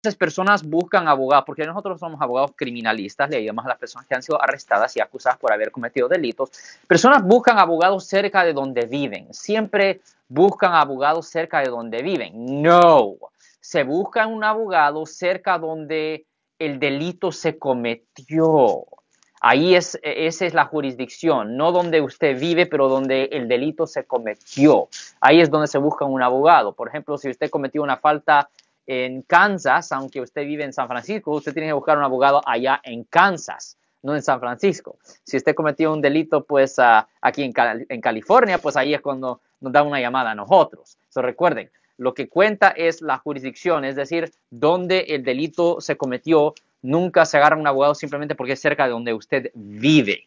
Entonces, personas buscan abogados, porque nosotros somos abogados criminalistas, le llamamos a las personas que han sido arrestadas y acusadas por haber cometido delitos. Personas buscan abogados cerca de donde viven. Siempre buscan abogados cerca de donde viven. No, se busca un abogado cerca donde el delito se cometió. Ahí es, esa es la jurisdicción, no donde usted vive, pero donde el delito se cometió. Ahí es donde se busca un abogado. Por ejemplo, si usted cometió una falta en Kansas, aunque usted vive en San Francisco, usted tiene que buscar un abogado allá en Kansas, no en San Francisco. Si usted cometió un delito, pues ah, aquí en, California, pues ahí es cuando nos da una llamada a nosotros. So, recuerden, lo que cuenta es la jurisdicción, es decir, donde el delito se cometió. Nunca se agarra un abogado simplemente porque es cerca de donde usted vive.